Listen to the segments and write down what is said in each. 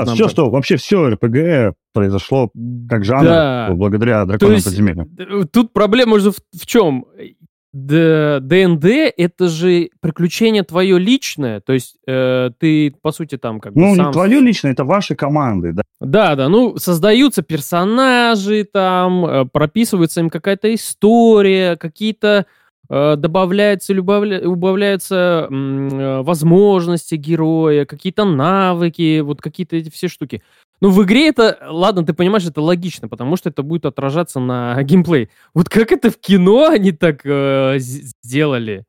Да, Нам все, так. что, вообще все РПГ произошло как жанр Да. благодаря драконам подземелья. э, тут проблема же в, в чем? ДНД это же приключение твое личное, то есть э, ты по сути там как бы Ну, сам не твое личное, это ваши команды, да. Да, да, ну, создаются персонажи, там, э, прописывается им какая-то история, какие-то добавляются, любавля- убавляются э, возможности героя, какие-то навыки, вот какие-то эти все штуки. Ну, в игре это, ладно, ты понимаешь, это логично, потому что это будет отражаться на геймплей. Вот как это в кино они так э, сделали?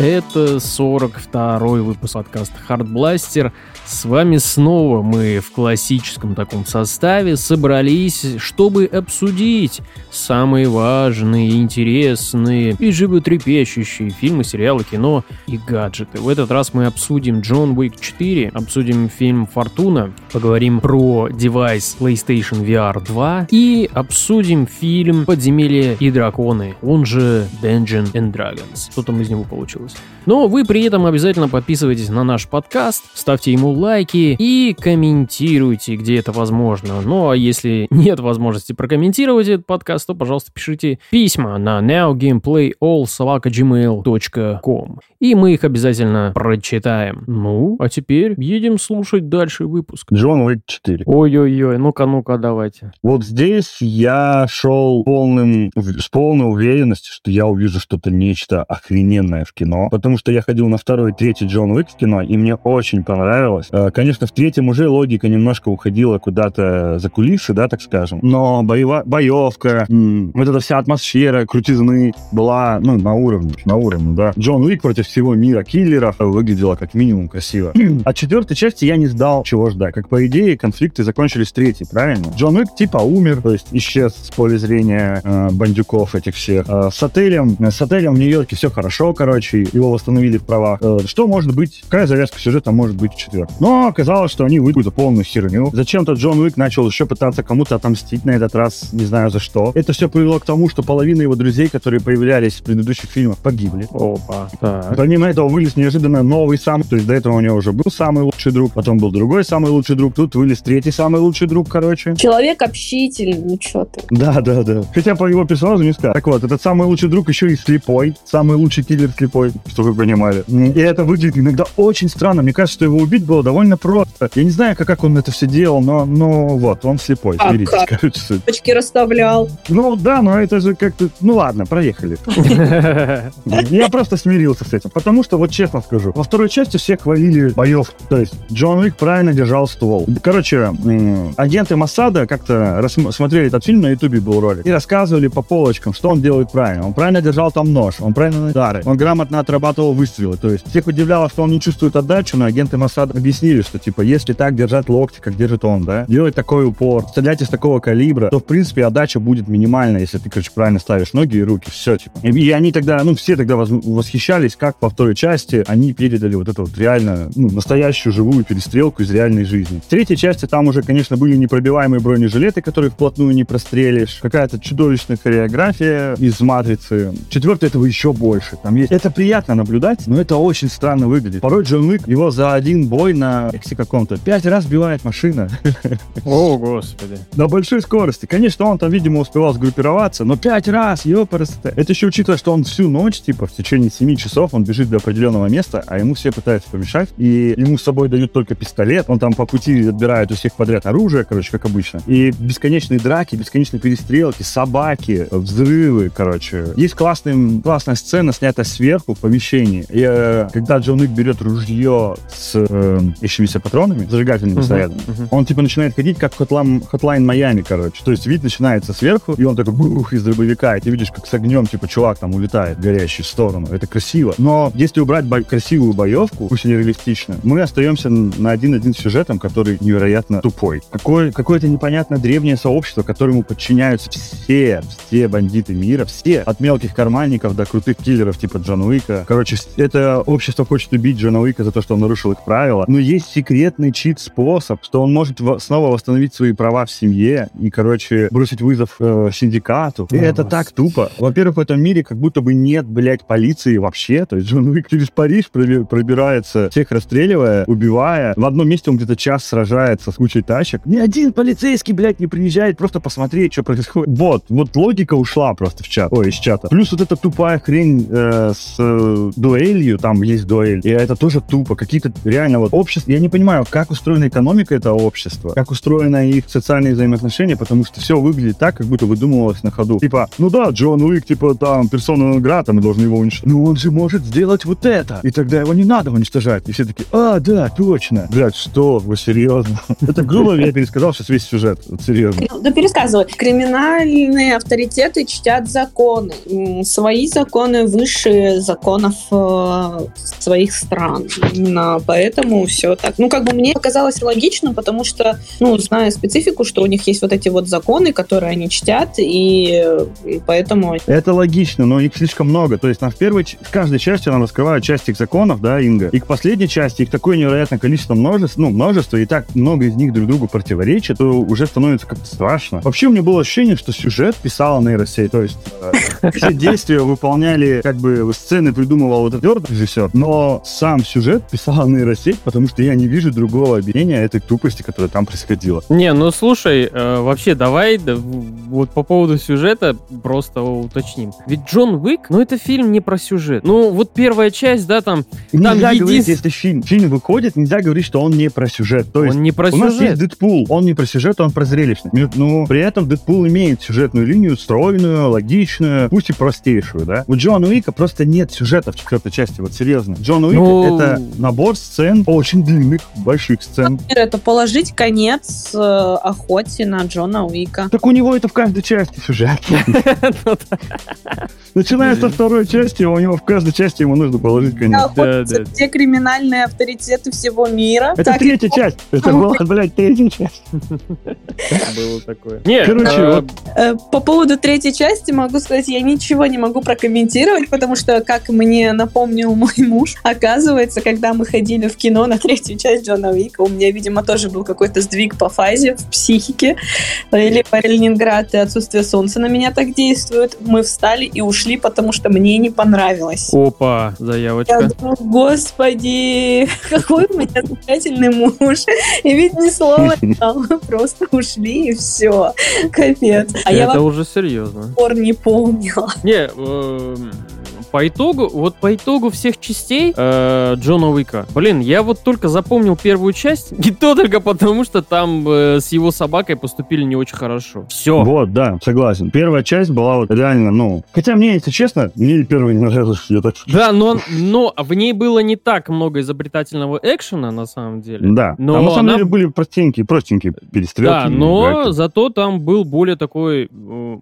Это 42-й выпуск подкаста Hardblaster. С вами снова мы в классическом таком составе собрались, чтобы обсудить самые важные, интересные и животрепещущие фильмы, сериалы, кино и гаджеты. В этот раз мы обсудим Джон Уик 4, обсудим фильм Фортуна, поговорим про девайс PlayStation VR 2 и обсудим фильм Подземелье и драконы, он же Dungeon and Dragons. Что там из него получилось? Но вы при этом обязательно подписывайтесь на наш подкаст, ставьте ему лайки и комментируйте, где это возможно. Ну а если нет возможности прокомментировать этот подкаст, то, пожалуйста, пишите письма на nowgameplayall.gmail.com и мы их обязательно прочитаем. Ну, а теперь едем слушать дальше выпуск. Джон Уик 4. Ой-ой-ой, ну-ка, ну-ка, давайте. Вот здесь я шел полным, с полной уверенностью, что я увижу что-то нечто охрененное в кино, потому что я ходил на второй третий Джон Уик в кино, и мне очень понравилось. Э, Конечно, в третьем уже логика немножко уходила куда-то за кулисы, да, так скажем, но боева, боевка, вот эта вся атмосфера, крутизны была, ну, на уровне, на уровне, да. Джон Уик против всего мира киллеров выглядела как минимум красиво. От четвертой части я не знал, чего ждать. Как по идее, конфликты закончились в третьей, правильно? Джон Уик типа умер, то есть исчез с поля зрения э, бандюков этих всех. Э, с отелем, э, с отелем в Нью-Йорке все хорошо, короче, его восстановили в правах. Э, что может быть, какая завязка сюжета может быть в четвертом? Но оказалось, что они выйдут полную херню. Зачем-то Джон Уик начал еще пытаться кому-то отомстить на этот раз, не знаю за что. Это все привело к тому, что половина его друзей, которые появлялись в предыдущих фильмах, погибли. Опа. Так. Помимо этого вылез неожиданно новый сам, то есть до этого у него уже был самый лучший друг, потом был другой самый лучший друг, тут вылез третий самый лучший друг, короче. Человек общительный, ну что ты. Да, да, да. Хотя по его персонажу не скажешь. Так вот, этот самый лучший друг еще и слепой, самый лучший киллер слепой, чтобы вы понимали. И это выглядит иногда очень странно. Мне кажется, что его убить было довольно просто. Я не знаю, как, как он это все делал, но, но вот, он слепой. А Смиритесь, как? короче. Точки расставлял. Ну да, но это же как-то... Ну ладно, проехали. Я просто смирился с этим. Потому что, вот честно скажу, во второй части все хвалили боев. То есть Джон Уик правильно держал ствол. Короче, агенты Моссада как-то смотрели этот фильм, на Ютубе был ролик, и рассказывали по полочкам, что он делает правильно. Он правильно держал там нож, он правильно удары, он грамотно отрабатывал выстрелы. То есть всех удивляло, что он не чувствует отдачу, но агенты Моссада объяснили, что типа если так держать локти, как держит он, да, делать такой упор, стрелять из такого калибра, то в принципе отдача будет минимальная, если ты, короче, правильно ставишь ноги и руки, все, типа. И, и они тогда, ну, все тогда восхищались, как по второй части они передали вот эту вот реально, ну, настоящую живую перестрелку из реальной жизни. В третьей части там уже, конечно, были непробиваемые бронежилеты, которые вплотную не прострелишь, какая-то чудовищная хореография из матрицы. Четвертый этого еще больше. Там есть. Это приятно наблюдать, но это очень странно выглядит. Порой Джон Уик его за один бой на эксе каком-то пять раз сбивает машина. О, господи. На большой скорости. Конечно, он там, видимо, успевал сгруппироваться, но пять раз, ёпарасоте. Это еще учитывая, что он всю ночь, типа, в течение 7 часов, он бежит до определенного места, а ему все пытаются помешать, и ему с собой дают только пистолет, он там по пути отбирает у всех подряд оружие, короче, как обычно. И бесконечные драки, бесконечные перестрелки, собаки, взрывы, короче. Есть классный, классная сцена, снята сверху, помещении. И э, когда Джон Уик берет ружье с э, ищущимися патронами, зажигательными Мгм, снарядами, мгм. он типа начинает ходить как Hotline, Hotline Miami, короче. То есть вид начинается сверху, и он такой бух из дробовика, и ты видишь, как с огнем, типа, чувак там улетает горящий в сторону. Это красиво. Но если убрать бо- красивую боевку, пусть и нереалистично, мы остаемся на один-один сюжетом, который невероятно тупой. Какое, какое-то непонятно древнее сообщество, которому подчиняются все, все бандиты мира, все, от мелких карманников до крутых киллеров типа Джона Уика. Короче, это общество хочет убить Джона Уика за то, что он нарушил их правила. Но есть секретный чит-способ, что он может во- снова восстановить свои права в семье и, короче, бросить вызов э, синдикату. И О, это так господи. тупо. Во-первых, в этом мире как будто бы нет, блядь, полиции вообще. То есть Джон Уик через Париж проби- пробирается, всех расстреливая, убивая. В одном месте он где-то час сражается с кучей тачек. Ни один полицейский, блядь, не приезжает просто посмотреть, что происходит. Вот, вот логика ушла просто в чат. Ой, из чата. Плюс вот эта тупая хрень э, с э, дуэлью, там есть дуэль. И это тоже тупо. Какие-то реально вот общества. Я не понимаю, как устроена экономика этого общества, как устроены их социальные взаимоотношения, потому что все выглядит так, как будто выдумывалось на ходу. Типа, ну да, Джон Уик, типа, там, персона грата, мы должны его уничтожить. Ну он же может сделать вот это. И тогда его не надо уничтожать. И все такие, а, да, точно. Блядь, что? Вы серьезно? Это грубо я пересказал сейчас весь сюжет. Серьезно. Да пересказывай. Криминальные авторитеты чтят законы. Свои законы выше законов э, своих стран. Именно поэтому все так. Ну, как бы мне показалось логично, потому что, ну, зная специфику, что у них есть вот эти вот законы, которые они чтят, и поэтому... Это логично, но их слишком много. То есть нам в первой, в каждой части нам раскрывают часть их законов, да, Инга. И к последней части их такое невероятное количество множество, ну, множество, и так много из них друг другу противоречат, то уже становится как-то страшно. Вообще у меня было ощущение, что сюжет писала нейросеть. То есть э, все действия выполняли, как бы сцены придумывал вот этот режиссер, но сам сюжет писала нейросеть, потому что я не вижу другого объяснения этой тупости, которая там происходила. Не, ну слушай, э, вообще давай да, вот по поводу сюжета просто уточним. Ведь Джон Уик, ну это фильм не про сюжет. Ну вот первая часть, да, там, Нельзя Там говорить, единств- если фильм, фильм выходит, нельзя говорить, что он не про сюжет. То есть он не про У нас есть сюжет. Дэдпул, он не про сюжет, он про зрелищность. Ну, Ну, при этом Дэдпул имеет сюжетную линию, стройную, логичную, пусть и простейшую, да? У Джона Уика просто нет сюжета в четвертой части, вот серьезно. Джон Уик Ну- это набор сцен, очень длинных, больших сцен. Это положить конец э, охоте на Джона Уика. Так у него это в каждой части сюжет. Начиная со второй части, у него в каждой части ему нужно положить конец. Охотятся да, да. все криминальные авторитеты всего мира. Это третья часть. Это была, блядь, третья часть. Было такое. Не, Короче, вот Э, По поводу третьей части могу сказать, я ничего не могу прокомментировать, потому что, как мне напомнил мой муж, оказывается, когда мы ходили в кино на третью часть Джона Уика, у меня, видимо, тоже был какой-то сдвиг по фазе в психике, или по Ленинград и отсутствие солнца на меня так действует. Мы встали и ушли, потому что мне не понравилось. Опа, Я заявочка. думаю, господи, какой у меня замечательный муж. И ведь ни слова не дал, мы просто ушли и все. Капец. А я Это уже серьезно. пор не помнила. Не, эм, по итогу, вот по итогу всех частей э, Джона Уика, блин, я вот только запомнил первую часть, и то только потому, что там э, с его собакой поступили не очень хорошо. Все. Вот, да, согласен. Первая часть была вот реально, ну... Хотя мне, если честно, мне и первая не нравилась, я так... Да, но, но в ней было не так много изобретательного экшена, на самом деле. Да, Но там на самом она- деле были простенькие, простенькие перестрелки. Да, но драки. зато там был более такой... э,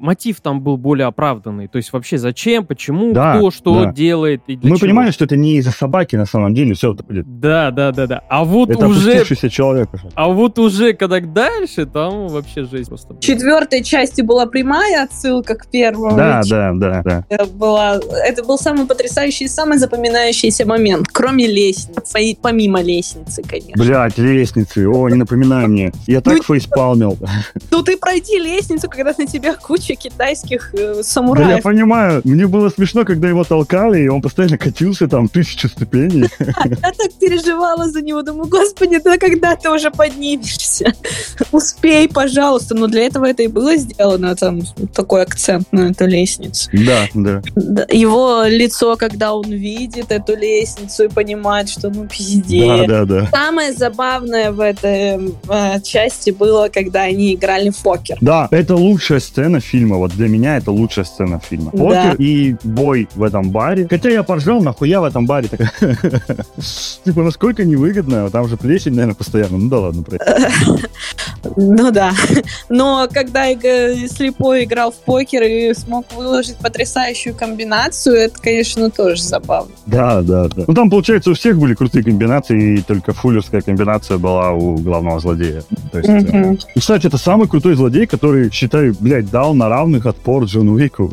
мотив там был более оправданный. То есть вообще зачем, почему, Да, кто что да. делает и для Мы чего. понимали, что это не из-за собаки, на самом деле, все это будет. Да, да, да, да. А вот Это уже... человек. уже. А вот уже когда дальше, там вообще жесть просто. В четвертой части была прямая отсылка к первому. Да, да, да, да. Это, была, это был самый потрясающий и самый запоминающийся момент, кроме лестницы, и помимо лестницы, конечно. Блять, лестницы, о, не напоминай мне. Я так Ну, фейспалмил. Ну ты пройди лестницу, когда на тебя куча китайских э, Да я самураев. понимаю. Мне было смешно, когда его толкали, и он постоянно катился там тысячу ступеней. Я так переживала за него, думаю, господи, да когда ты уже поднимешься? Успей, пожалуйста. Но для этого это и было сделано, там, такой акцент на эту лестницу. Да, да. Да, Его лицо, когда он видит эту лестницу и понимает, что ну Да, пиздец. да, да. Самое забавное в этой э, части было, когда они играли в покер. Да, это лучшая сцена фильма. Вот для меня это лучшая сцена фильма. Да. Покер и бой в этом этом баре. Хотя я поржал, нахуя в этом баре? Типа, насколько невыгодно, там же плесень, наверное, постоянно. Ну да ладно, Ну да. Но когда слепой играл в покер и смог выложить потрясающую комбинацию, это, конечно, тоже забавно. Да, да, да. Ну там, получается, у всех были крутые комбинации, и только фуллерская комбинация была у главного злодея. То есть, mm-hmm. Кстати, это самый крутой злодей, который, считаю, блядь, дал на равных отпор Джону Уику.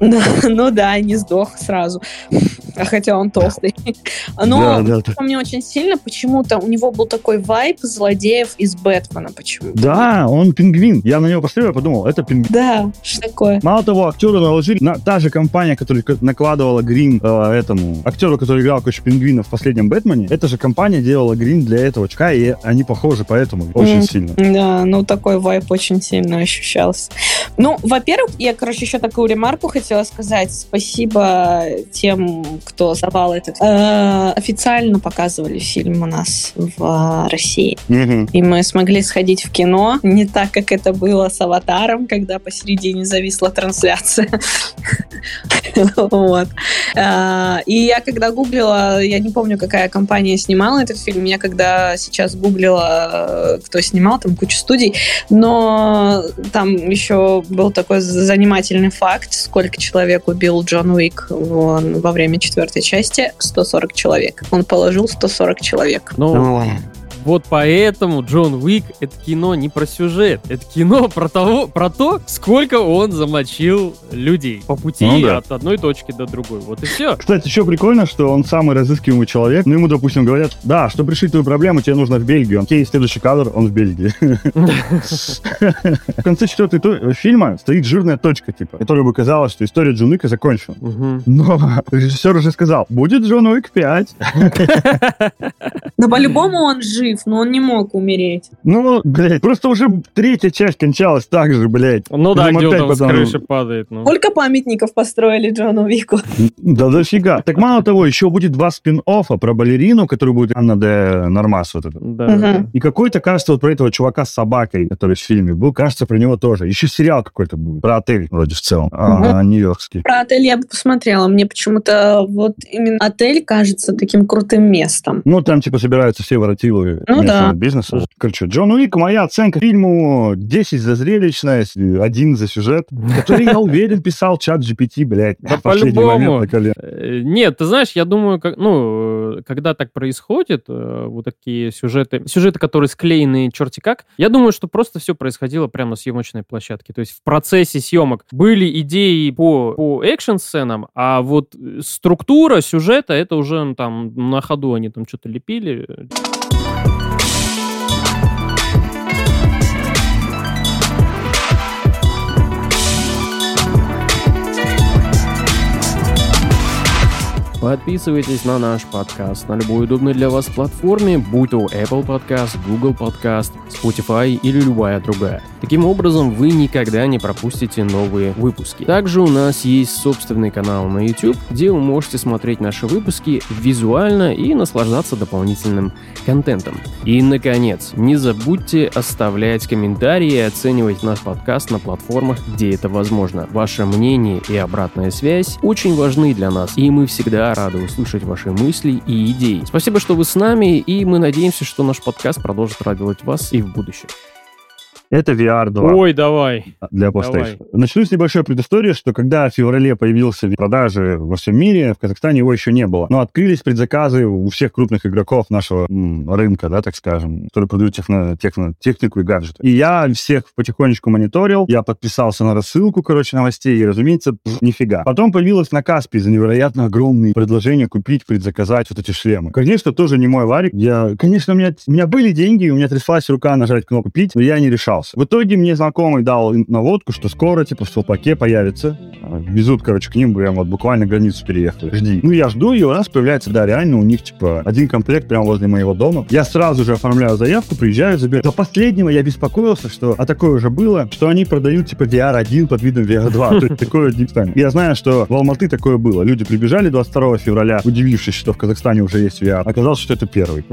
Ну да, не сдох сразу. А хотя он толстый. Но да, да, мне очень сильно почему-то у него был такой вайп злодеев из Бэтмена почему Да, он пингвин. Я на него посмотрел и подумал, это пингвин. Да, что такое? Мало того, актеру наложили, на, та же компания, которая накладывала грим э, этому актеру, который играл Кучу Пингвина в последнем Бэтмене, эта же компания делала грим для этого чка, и они похожи поэтому очень mm, сильно. Да, ну такой вайп очень сильно ощущался. Ну, во-первых, я, короче, еще такую ремарку хотела сказать. Спасибо тем, кто завал этот. Э, официально показывали фильм у нас в России. И мы смогли сходить в кино. Не так, как это было с «Аватаром», когда посередине зависла трансляция. Вот. Э, и я когда гуглила, я не помню, какая компания снимала этот фильм, я когда сейчас гуглила, кто снимал, там куча студий, но там еще был такой занимательный факт, сколько человек убил Джон Уик во время четвертой части. 140 человек. Он положил 140 человек. Ну, вот поэтому Джон Уик это кино не про сюжет, это кино про того, про то, сколько он замочил людей по пути ну, да. от одной точки до другой. Вот и все. Кстати, еще прикольно, что он самый разыскиваемый человек. Ну, ему, допустим, говорят, да, чтобы решить твою проблему, тебе нужно в Бельгию. Окей, следующий кадр, он в Бельгии. В конце четвертой фильма стоит жирная точка, типа, которая бы казалось, что история Джон Уика закончена. Но режиссер уже сказал, будет Джон Уик 5. Но по-любому он жив жив, но он не мог умереть. Ну, блядь, просто уже третья часть кончалась так же, блядь. Ну да, где он там потом... с крыши падает. Ну. Сколько памятников построили Джону Вику? Да дофига. Так мало того, еще будет два спин-оффа про балерину, который будет Анна де Нормас вот это. Да. И какой-то, кажется, вот про этого чувака с собакой, который в фильме был, кажется, про него тоже. Еще сериал какой-то будет. Про отель вроде в целом. А, нью-йоркский. Про отель я бы посмотрела. Мне почему-то вот именно отель кажется таким крутым местом. Ну, там типа собираются все воротилы ну, да. бизнеса. Короче, Джон Уик, моя оценка фильму 10 за зрелищность, 1 за сюжет, который, я уверен, писал чат GPT, блядь, да по-любому. Э, нет, ты знаешь, я думаю, как, ну, когда так происходит, э, вот такие сюжеты, сюжеты, которые склеены черти как, я думаю, что просто все происходило прямо на съемочной площадке. То есть в процессе съемок были идеи по, по экшн-сценам, а вот структура сюжета, это уже ну, там на ходу они там что-то лепили. Подписывайтесь на наш подкаст на любой удобной для вас платформе, будь то Apple Podcast, Google Podcast, Spotify или любая другая. Таким образом, вы никогда не пропустите новые выпуски. Также у нас есть собственный канал на YouTube, где вы можете смотреть наши выпуски визуально и наслаждаться дополнительным контентом. И, наконец, не забудьте оставлять комментарии и оценивать наш подкаст на платформах, где это возможно. Ваше мнение и обратная связь очень важны для нас, и мы всегда рады услышать ваши мысли и идеи. Спасибо, что вы с нами, и мы надеемся, что наш подкаст продолжит радовать вас и в будущем. Это VR 2. Ой, давай. Для PlayStation. Давай. Начну с небольшой предыстории, что когда в феврале появился в продаже во всем мире, в Казахстане его еще не было. Но открылись предзаказы у всех крупных игроков нашего м, рынка, да, так скажем, которые продают техно, техно, технику и гаджеты. И я всех потихонечку мониторил, я подписался на рассылку, короче, новостей, и, разумеется, пфф, нифига. Потом появилось на Каспи за невероятно огромные предложения купить, предзаказать вот эти шлемы. Конечно, тоже не мой варик. Я, конечно, у меня, у меня были деньги, у меня тряслась рука нажать кнопку «Купить», но я не решал боялся. В итоге мне знакомый дал наводку, что скоро, типа, в Столпаке появится. Везут, короче, к ним, прям вот буквально границу переехали. Жди. Ну, я жду, и у нас появляется, да, реально, у них, типа, один комплект прямо возле моего дома. Я сразу же оформляю заявку, приезжаю, забираю. До последнего я беспокоился, что, а такое уже было, что они продают, типа, VR1 под видом VR2. То есть такое не Я знаю, что в Алматы такое было. Люди прибежали 22 февраля, удивившись, что в Казахстане уже есть VR. Оказалось, что это первый.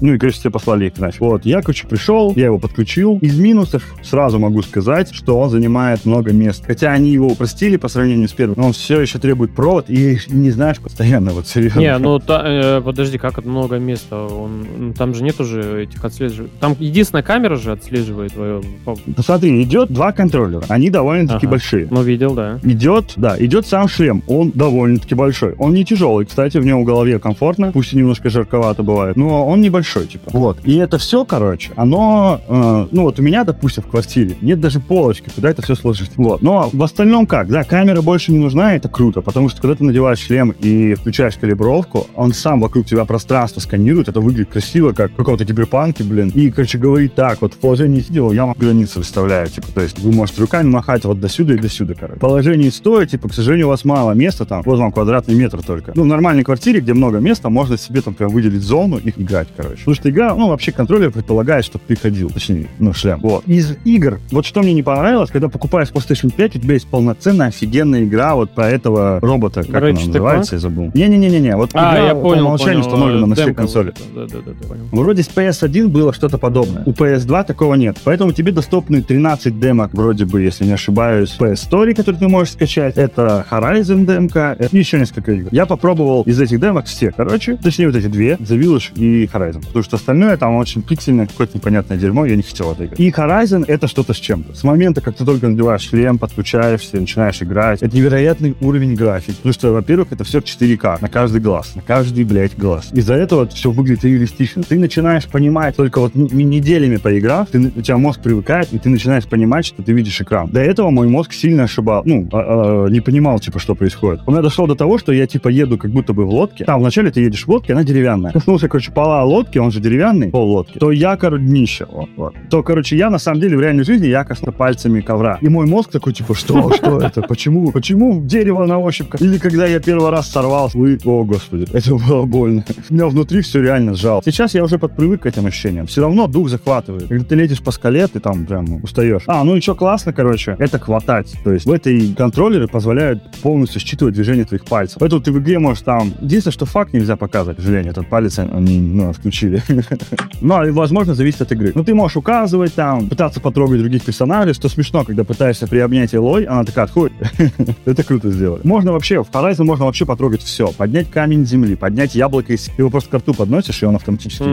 Ну и, конечно, все послали их нафиг. Вот, я, короче, пришел, я его подключил. Из минусов Quest сразу могу сказать, что он занимает много мест. Хотя они его упростили по сравнению с первым, но он все еще требует провод, и не знаешь постоянно, вот серьезно. Не, ну та, э, подожди, как это много места? Он, ну, там же нет уже этих отслеживаний. Там единственная камера же отслеживает твое. Ну, смотри, идет два контроллера. Они довольно-таки Ага. большие. Ну, видел, да. Идет, да, идет сам шлем. Он довольно-таки большой. Он не тяжелый, кстати, в нем в голове комфортно, пусть и немножко жарковато бывает, но он небольшой, типа. Вот. И это все, короче, оно, э, ну вот у меня, допустим, в квартире нет даже полочки, куда это все сложить. Вот. Но в остальном как? Да, камера больше не нужна, это круто, потому что когда ты надеваешь шлем и включаешь калибровку, он сам вокруг тебя пространство сканирует, это выглядит красиво, как в каком-то киберпанке, блин. И, короче, говорит так, вот в положении сидел, я вам границы выставляю, типа, то есть вы можете руками махать вот до сюда и до сюда, короче. В положении стоя, типа, к сожалению, у вас мало места там, вот вам квадратный метр только. Ну, в нормальной квартире, где много места, можно себе там прям выделить зону и играть, короче. Потому что игра, ну, вообще контроллер предполагает, чтобы ты ходил, точнее, ну, шлем. Вот. Из игр, вот что мне не понравилось, когда покупаешь PlayStation 5, у тебя есть полноценная офигенная игра вот про этого робота, как Ratchet она называется, я забыл. Не-не-не-не, вот А, игра я по понял, умолчанию понял. установлена на все Демка консоли. Да, да, да, понял. Вроде с PS1 было что-то подобное. У PS2 такого нет. Поэтому тебе доступны 13 демок, вроде бы, если не ошибаюсь, PS Story, который ты можешь скачать. Это Horizon демка, это еще несколько игр. Я попробовал из этих демок все, короче. Точнее, вот эти две, The Village и Horizon. Потому что остальное там очень пиксельное, какое-то непонятное дерьмо, я не хотел это играть. И Horizon — это что-то с чем-то. С момента, как ты только надеваешь шлем, подключаешься, начинаешь играть, это невероятный уровень графики. Потому что, во-первых, это все 4К на каждый глаз, на каждый, блядь, глаз. Из-за этого все выглядит реалистично. Ты начинаешь понимать только вот неделями поиграв, ты, у тебя мозг привыкает, и ты начинаешь понимать, что ты видишь экран. До этого мой мозг сильно ошибал, ну, а- а, не понимал, типа, что происходит. У меня дошло до того, что я, типа, еду как будто бы в лодке. Там вначале ты едешь в лодке, она деревянная. Коснулся, короче, пола лодки, он же деревянный, пол лодки, то я, короче, днище. Вот, вот. То, короче, я, на самом деле, в реальной жизни я косну пальцами ковра. И мой мозг такой, типа, что, что это, почему, почему дерево на ощупь? Или когда я первый раз сорвался, вы, о, господи, это было больно. У меня внутри все реально сжал. Сейчас я уже подпривык к этим ощущениям. Все равно дух захватывает. Когда ты летишь по скале, ты там прям устаешь. А, ну и что классно, короче, это хватать. То есть в этой контроллеры позволяют полностью считывать движение твоих пальцев. Поэтому ты в игре можешь там... Единственное, что факт нельзя показывать, к сожалению, этот палец они, ну, отключили. Но, и, возможно, зависит от игры. Ну, ты можешь указывать там, пытаться потрогать других персонажей, что смешно, когда пытаешься приобнять Элой, она такая отходит. Это круто сделать. Можно вообще, в Horizon можно вообще потрогать все. Поднять камень земли, поднять яблоко. Ты его просто к рту подносишь, и он автоматически...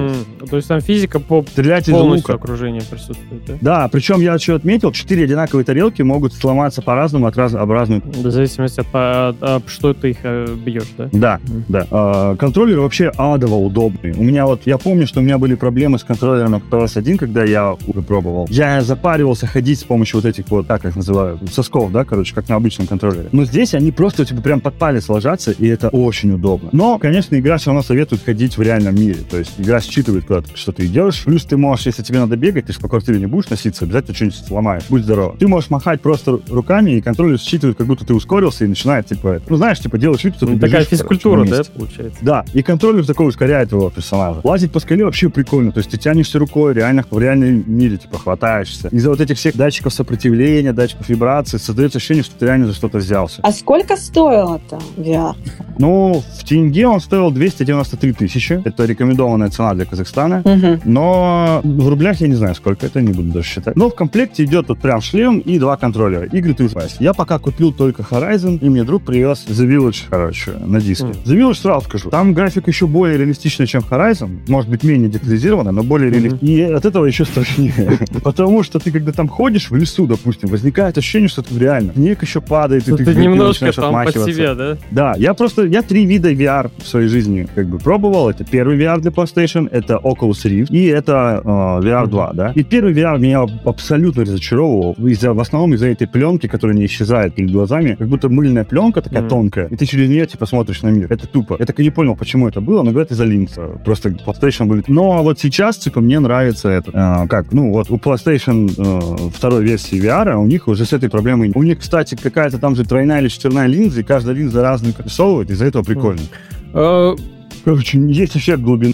То есть там физика по Стрелять полностью лука. окружения присутствует, да? Да, причем я еще отметил, четыре одинаковые тарелки могут сломаться по-разному от раз... об разную В зависимости от, от- от что ты их э, бьешь, да? Да, да. А, контроллер вообще адово удобный. У меня вот, я помню, что у меня были проблемы с контроллером PS1, когда я уже пробовал. Я запаривался ходить с помощью вот этих вот, как их называют, сосков, да, короче, как на обычном контроллере. Но здесь они просто типа прям под палец ложатся, и это очень удобно. Но, конечно, игра все равно советует ходить в реальном мире. То есть игра считывает, куда ты, что ты идешь. Плюс ты можешь, если тебе надо бегать, ты же по квартире не будешь носиться, обязательно что-нибудь сломаешь. Будь здоров. Ты можешь махать просто ру- руками, и контроллер считывает, как будто ты ускорился, и начинает, типа, это, ну, знаешь, типа, делаешь вид, что ты Ну, Такая бежишь, короче, физкультура, на да, получается? Да, и контроллер такой ускоряет его персонажа. Лазить по скале вообще прикольно. То есть ты тянешься рукой, реально в реальном мире, типа, хватаешься. Из-за вот этих всех датчиков сопротивления, датчиков вибрации, создается ощущение, что ты реально за что-то взялся. А сколько стоило-то VR? Ну, в тенге он стоил 293 тысячи. Это рекомендованная цена для Казахстана. Мгм. Но в рублях я не знаю, сколько это, не буду даже считать. Но в комплекте идет вот прям шлем и два контроллера. Игры ты узнаешь. Я пока купил только Horizon, и мне друг привез The Village, короче, на диске. Мгм. The Village, сразу скажу, там график еще более реалистичный, чем Horizon. Может быть, менее детализированный, но более Мгм. реалистичный. И от этого еще страшнее. Потому что ты, когда там ходишь в лесу, допустим, возникает ощущение, что ты реально. Снег еще падает, и Ну, ты Ты немножко там отмахиваться. себя, да? Да, я просто, я три вида VR в своей жизни как бы пробовал. Это первый VR для PlayStation, это Oculus Rift и это э, VR 2, да. И первый VR меня абсолютно разочаровывал из-за, в основном из-за этой пленки, которая не исчезает перед глазами, как будто мыльная пленка такая Мгм. тонкая, и ты через нее типа смотришь на мир. Это тупо. Я так и не понял, почему это было, но говорят из-за линза. Просто PlayStation будет. Но вот сейчас, типа, мне нравится это. э, как, ну вот у PlayStation э, второй версии VR, у них уже с этой проблемой. У них, кстати, какая-то там же тройная или четверная линза, и каждая линза разную рисовывает, из-за этого прикольно. Э, Короче, есть эффект глубины.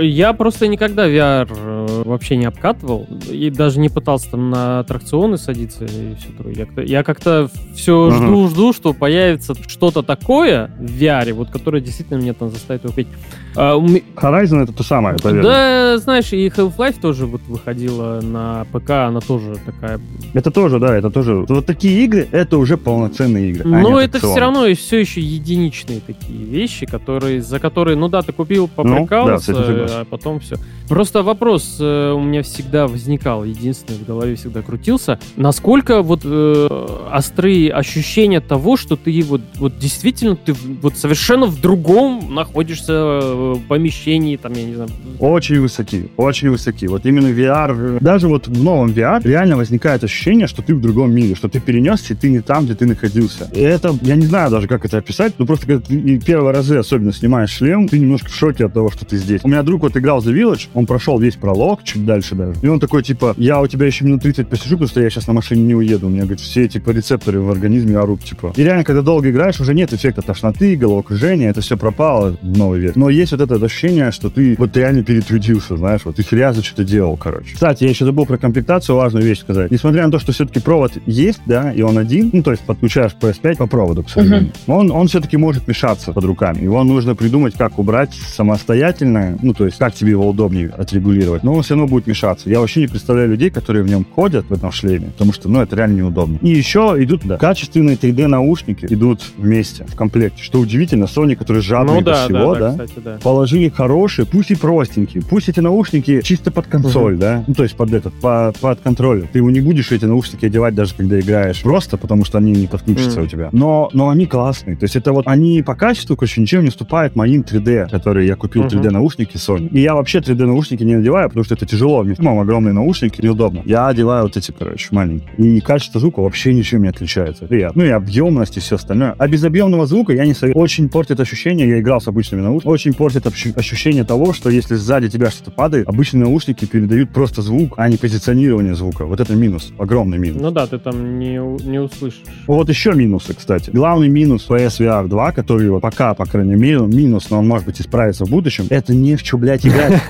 Я просто никогда VR э, вообще не обкатывал и даже не пытался там на аттракционы садиться и все такое. Я как-то, я как-то все Ага. жду, жду, что появится что-то такое в VR, вот которое действительно меня там заставит его купить. А, Horizon это то самое, поверь. да, знаешь, и Half-Life тоже вот выходила на ПК, она тоже такая. Это тоже, да, это тоже. Вот такие игры, это уже полноценные игры. а Но это аттракционы. все равно и все еще единичные такие вещи, которые, за которые, ну да, ты купил, Ну, да, поприкался, этим согласен. а потом все. Просто вопрос э, у меня всегда возникал, единственный в голове всегда крутился, насколько вот э, острые ощущения того, что ты вот, вот действительно ты в- вот совершенно в другом находишься э, помещении, там, я не знаю, Очень высоки, очень высоки. Вот именно VR, даже вот в новом VR реально возникает ощущение, что ты в другом мире, что ты перенесся, и ты не там, где ты находился. И это, я не знаю даже, как это описать, но просто когда ты первые разы особенно снимаешь шлем, ты немножко в шоке от того, что ты здесь. У меня друг вот играл The Village, он прошел весь пролог, чуть дальше даже, и он такой, типа, я у тебя еще минут 30 посижу, потому что я сейчас на машине не уеду. У меня, говорит, все, типа, рецепторы в организме орут, типа. И реально, когда долго играешь, уже нет эффекта тошноты, головокружения, это все пропало в новый век. Но есть вот это ощущение, что ты вот реально перетрудился, знаешь, вот ты хрязно что-то делал, короче. Кстати, я еще забыл про комплектацию, важную вещь сказать. Несмотря на то, что все-таки провод есть, да, и он один, ну, то есть подключаешь PS5 по проводу, к сожалению, он, он все-таки может мешаться под руками. Его нужно придумать, как убрать самостоятельно, ну, то есть как тебе его удобнее отрегулировать, но все равно будет мешаться. Я вообще не представляю людей, которые в нем ходят, в этом шлеме, потому что, ну, это реально неудобно. И еще идут, да, качественные 3D-наушники идут вместе, в комплекте. Что удивительно, Sony, который жадный ну до да, всего, да, да, да, кстати, да. положили хорошие, пусть и простенькие, пусть эти наушники чисто под консоль, да, ну, то есть под этот, по- под контроль. Ты его не будешь эти наушники одевать даже когда играешь, просто потому что они не подключатся Мгм. у тебя. Но, но они классные, то есть это вот, они по качеству, короче, ничем не уступают моим 3D, которые я купил, Мгм. 3D наушники Sony. И я вообще 3D наушники не надеваю, потому что это тяжело, мне самому огромные наушники неудобно. Я одеваю вот эти, короче, маленькие. И качество звука вообще ничем не отличается. Приятно. Ну и объемность и все остальное. А без объемного звука я не советую. Очень портит ощущение, я играл с обычными наушниками, очень портит ощу- ощущение того, что если сзади тебя что-то падает, обычные наушники передают просто звук, а не позиционирование звука. Вот это минус, огромный минус. Ну да, ты там не, не услышишь. Вот еще минусы, кстати. Главный минус PSVR 2, который вот пока, по крайней мере, минус, но он может быть исправится в будущем, это не в что, блядь, играть.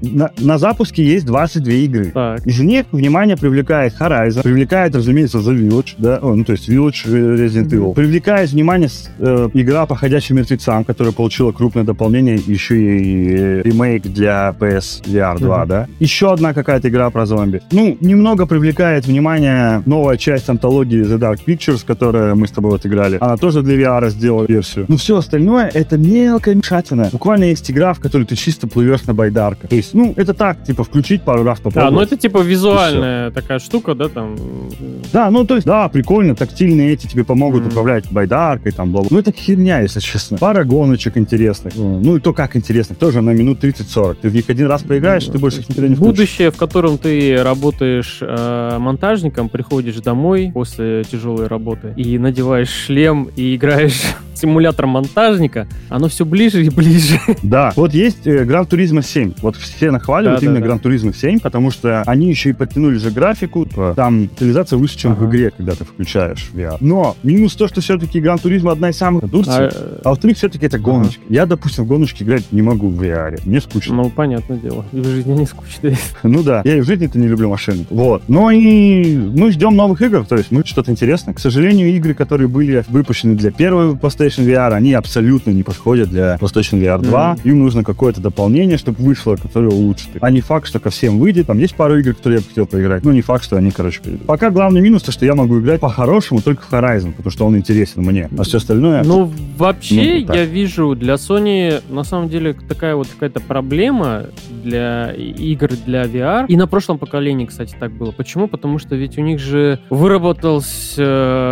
На запуске есть 22 игры. Так. Из них внимание привлекает Horizon, привлекает, разумеется, The Village, да, О, ну, то есть Village э, Resident Evil. Привлекает внимание э, игра по ходячим мертвецам, которая получила крупное дополнение, еще и э, ремейк для PS VR 2, Мгм. да. Еще одна какая-то игра про зомби. Ну, немного привлекает внимание новая часть антологии The Dark Pictures, которая мы с тобой вот играли. Она тоже для VR сделала версию. Но все остальное это мелкая мешатина. Буквально есть игра, в которой ты чисто плывешь на байдарках. То есть, ну, это так, типа, включить пару раз попробовать. А, ну это типа визуальная такая штука, да, там. Да, ну то есть, да, прикольно, тактильные эти тебе помогут Мгм. управлять байдаркой, там, бла Ну это херня, если честно. Пара гоночек интересных. Ну и то как интересных, тоже на минут 30-40. Ты в них один раз поиграешь, ты больше их никогда не включишь. Будущее, в котором ты работаешь э, монтажником, приходишь домой после тяжелой работы и надеваешь шлем и играешь симулятор монтажника, оно все ближе и ближе. Да, вот есть э, Gran Turismo 7. Вот все нахваливают Да, именно да. Gran Turismo 7, потому что они еще и подтянули же графику. типа, Там детализация выше, чем в Ага. игре, когда ты включаешь VR. Но минус то, что все-таки Gran Turismo одна из самых в Турции. А, А во-вторых, все-таки это гоночки. Я, допустим, в гоночки играть не могу в VR. Мне скучно. ну, понятное дело. И в жизни не скучно. Ну да, я и в жизни-то не люблю машины. Вот. Но и мы ждем новых игр, то есть мы что-то интересное. К сожалению, игры, которые были выпущены для первого PlayStation VR, они абсолютно не подходят для PlayStation VR 2. Им нужно какое-то дополнение, чтобы вышло, которое улучшит. А не факт, что ко всем выйдет. Там есть пару игр, которые я бы хотел поиграть. Но не факт, что они, короче, придут. Пока главный минус, то, что я могу играть по-хорошему только в Horizon, потому что он интересен мне. А все остальное... Ну, вообще, Ну, я вижу, для Sony, на самом деле, такая вот какая-то проблема для игр для VR. И на прошлом поколении, кстати, так было. Почему? Потому что ведь у них же выработался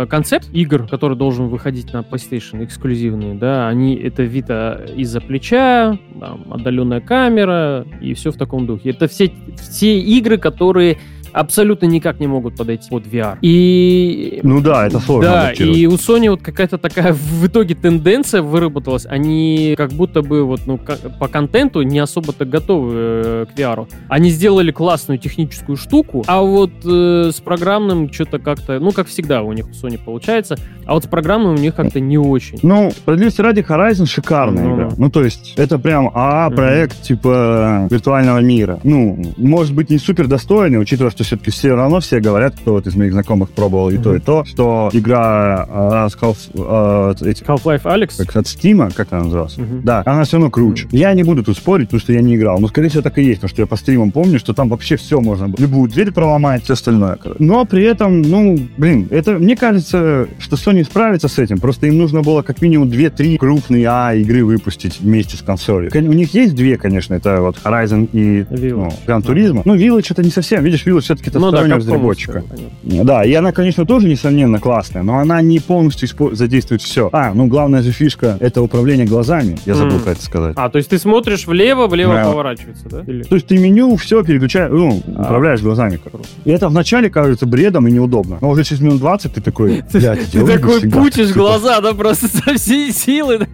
э, концепт игр, который должен выходить на PlayStation, эксклюзивные, да, они, это Vita из-за плеча, там, отдаленная камера и все в таком духе. Это все, все игры, которые абсолютно никак не могут подойти под VR. И... Ну да, это сложно Да, адаптировать. и у Sony вот какая-то такая в итоге тенденция выработалась. Они как будто бы вот, ну, по контенту не особо-то готовы э, к VR. Они сделали классную техническую штуку, а вот э, с программным что-то как-то, ну, как всегда у них у Sony получается, а вот с программным у них как-то не очень. Ну, справедливости ради, Horizon шикарная Ну, игра. ну. То есть, это прям АА-проект типа виртуального мира. Ну, может быть, не супер достойный, учитывая, что все-таки все равно все говорят, кто вот из моих знакомых пробовал и то, и то, что игра а, с Half- а, эти- Half-Life Alex? как от Steam, как она называлась? Мгм. Да, она все равно круче. Я не буду тут спорить, потому что я не играл. Но, скорее всего, так и есть, потому что я по стримам помню, что там вообще все можно было. Любую дверь проломать, все остальное. Но при этом, ну, блин, это, мне кажется, что Sony справится с этим. Просто им нужно было как минимум 2-3 крупные А игры выпустить вместе с консолью. Кон- У них есть две, конечно, это вот Horizon и Village. ну, Gran Turismo. Ну, Village это не совсем. Видишь, Village все-таки это Ну да, стороннего Capcom, разработчика. Да, и она, конечно, тоже, несомненно, классная, но она не полностью испо- задействует все. А, ну, главная же фишка — это управление глазами. Я забыл Мгм. про это сказать. А, то есть ты смотришь влево, влево Да. поворачивается, да? Или- То есть ты меню все переключаешь, ну, А. управляешь глазами. как. Круто. И это вначале кажется бредом и неудобно. Но уже через минут 20 ты такой, Ты такой всегда». пучишь Типа, глаза, да, просто со всей силы.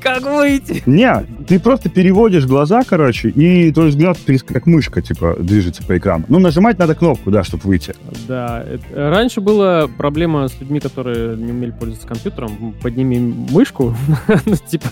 Как выйти? Не, ты просто переводишь глаза, короче, и твой взгляд как мышка, типа, движется по экрану. Ну, нажимать надо кнопку, да, чтобы выйти. Да, раньше была проблема с людьми, которые не умели пользоваться компьютером. Подними мышку, ну, типа,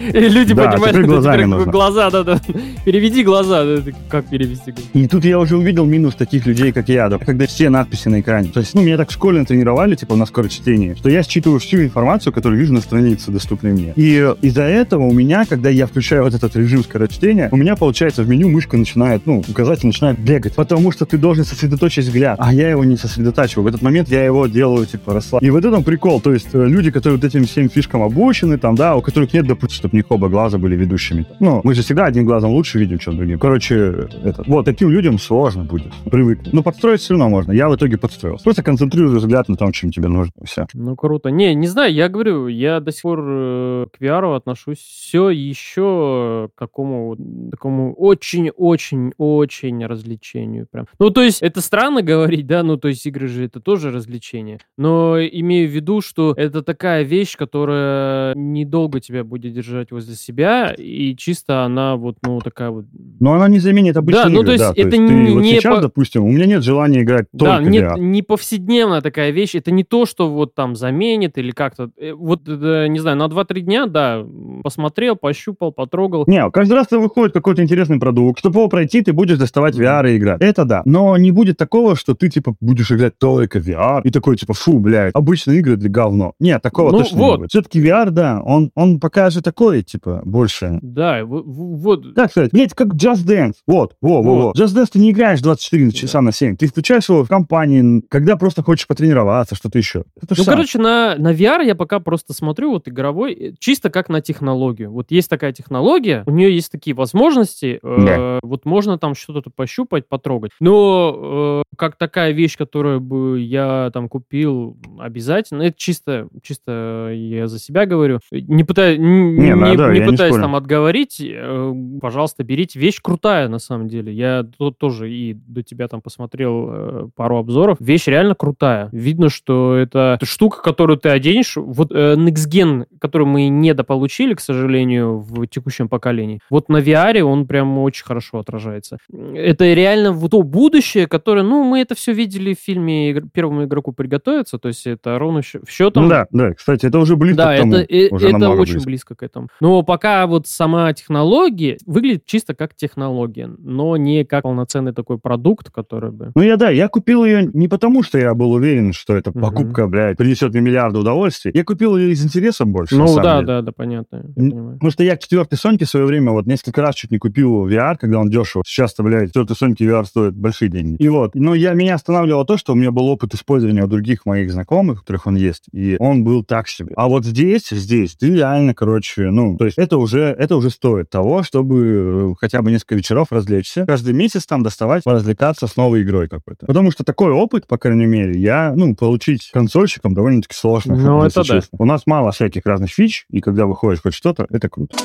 и люди понимают, что теперь нужно. глаза, да, да. Переведи глаза. Как перевести? И тут я уже увидел минус таких людей, как я, да, когда все надписи на экране. То есть, ну, меня так в школе натренировали, типа, на скорочтении, что я считываю всю информацию, которую вижу на странице, доступной мне. И из-за этого у меня, когда я включаю вот этот режим скорочтения, у меня, получается, в меню мышка начинает, ну, указатель начинает бегать, потому что ты должен сосредоточить взгляд, а я его не сосредотачиваю. В этот момент я его делаю, типа, расслаб. И вот этом прикол, то есть, э, люди, которые вот этим всем фишкам обучены, там, да, у которых нет, допустим, чтобы у них оба глаза были ведущими. Ну, мы же всегда одним глазом лучше видим, чем другим. Короче, это, вот, таким людям сложно будет привыкнуть. Но подстроить все равно можно. Я в итоге подстроил. Просто концентрируй взгляд на том, чем тебе нужно. Все. Ну, круто. Не, не знаю, я говорю, я до сих пор э, к VR отношусь все еще к какому такому очень-очень-очень развлечению прям. Ну, то есть, это странно говорить, да, ну, то есть, игры же это тоже развлечение. Но имею в виду, что это такая вещь, которая недолго тебя будет держать возле себя, и чисто она вот, ну, такая вот... Но она не заменит обычные Да, ну, игры, то есть да. это ты не- вот не сейчас, по- допустим, у меня нет желания играть Да, только нет, VR. не повседневная такая вещь. Это не то, что вот там заменит или как-то. Э, Вот, э, не знаю, на 2-3 дня, да, посмотрел, пощупал, потрогал. Не, каждый раз, выходит какой-то интересный продукт, чтобы его пройти, ты будешь доставать VR и играть. Это да. Но не будет такого, что ты, типа, будешь играть только VR, и такой, типа, фу, блядь, обычные игры для говно. Нет, такого Ну, точно вот. не будет. Все-таки VR, да, он, он пока же такой, типа, больше... Да, вот. Как сказать? Блять, как Just Dance. Вот, во, во, во. Just Dance ты не играешь 24 часа на 7. Ты включаешь его в компании, когда просто хочешь потренироваться, что-то еще. Это Ну, сам. короче, на, на VR я пока просто смотрю вот игровой, э, чисто как на технологию. Вот есть такая технология, у нее есть такие возможности, э, вот можно там что-то пощупать, потрогать. Но э, как такая вещь, которую бы я там купил обязательно, это чисто, чисто я за себя говорю. Не, пытаюсь, не, Не, ну да, не я не там отговорить, э, пожалуйста, берите. Вещь крутая на самом деле. Я тут тоже и до тебя там посмотрел э, пару обзоров. Вещь реально крутая. Видно, что это штука, которую ты оденешь. Вот э, Next Gen, который мы недополучили, к сожалению, в текущем поколении. Вот на VR он прям очень хорошо отражается. Это реально вот то будущее, которое, ну, мы это все видели в фильме «Игр- «Первому игроку приготовиться», то есть это ровно счетом Ну да, да, кстати, это уже близко да, к тому. это, уже это очень близко. близко. к этому. Но пока вот сама технология выглядит чисто как технология, но не как полноценный такой продукт, который бы... Ну я да, я купил ее не потому, что я был уверен, что эта покупка, блядь, принесет мне миллиарды удовольствий. Я купил ее из интереса больше. Ну да, деле. да, да, понятно. Потому что я к четвертой Соньке в свое время вот несколько раз чуть не купил VR, когда он дешево. Сейчас-то, блядь, четвертой Соньки VR стоит большие деньги. И вот, но я, меня останавливало то, что у меня был опыт использования у других моих знакомых, у которых он есть, и он был так себе. А вот здесь, здесь, ты реально, короче, ну, то есть это уже, это уже стоит того, чтобы э, хотя бы несколько вечеров развлечься. Каждый месяц там доставать, поразвлекаться с новой игрой какой-то. Потому что такой опыт, по крайней мере, я, ну, получить консольщиком довольно-таки сложно. Ну, это да. честно. У нас мало всяких разных фич, и когда выходишь хоть что-то, это круто.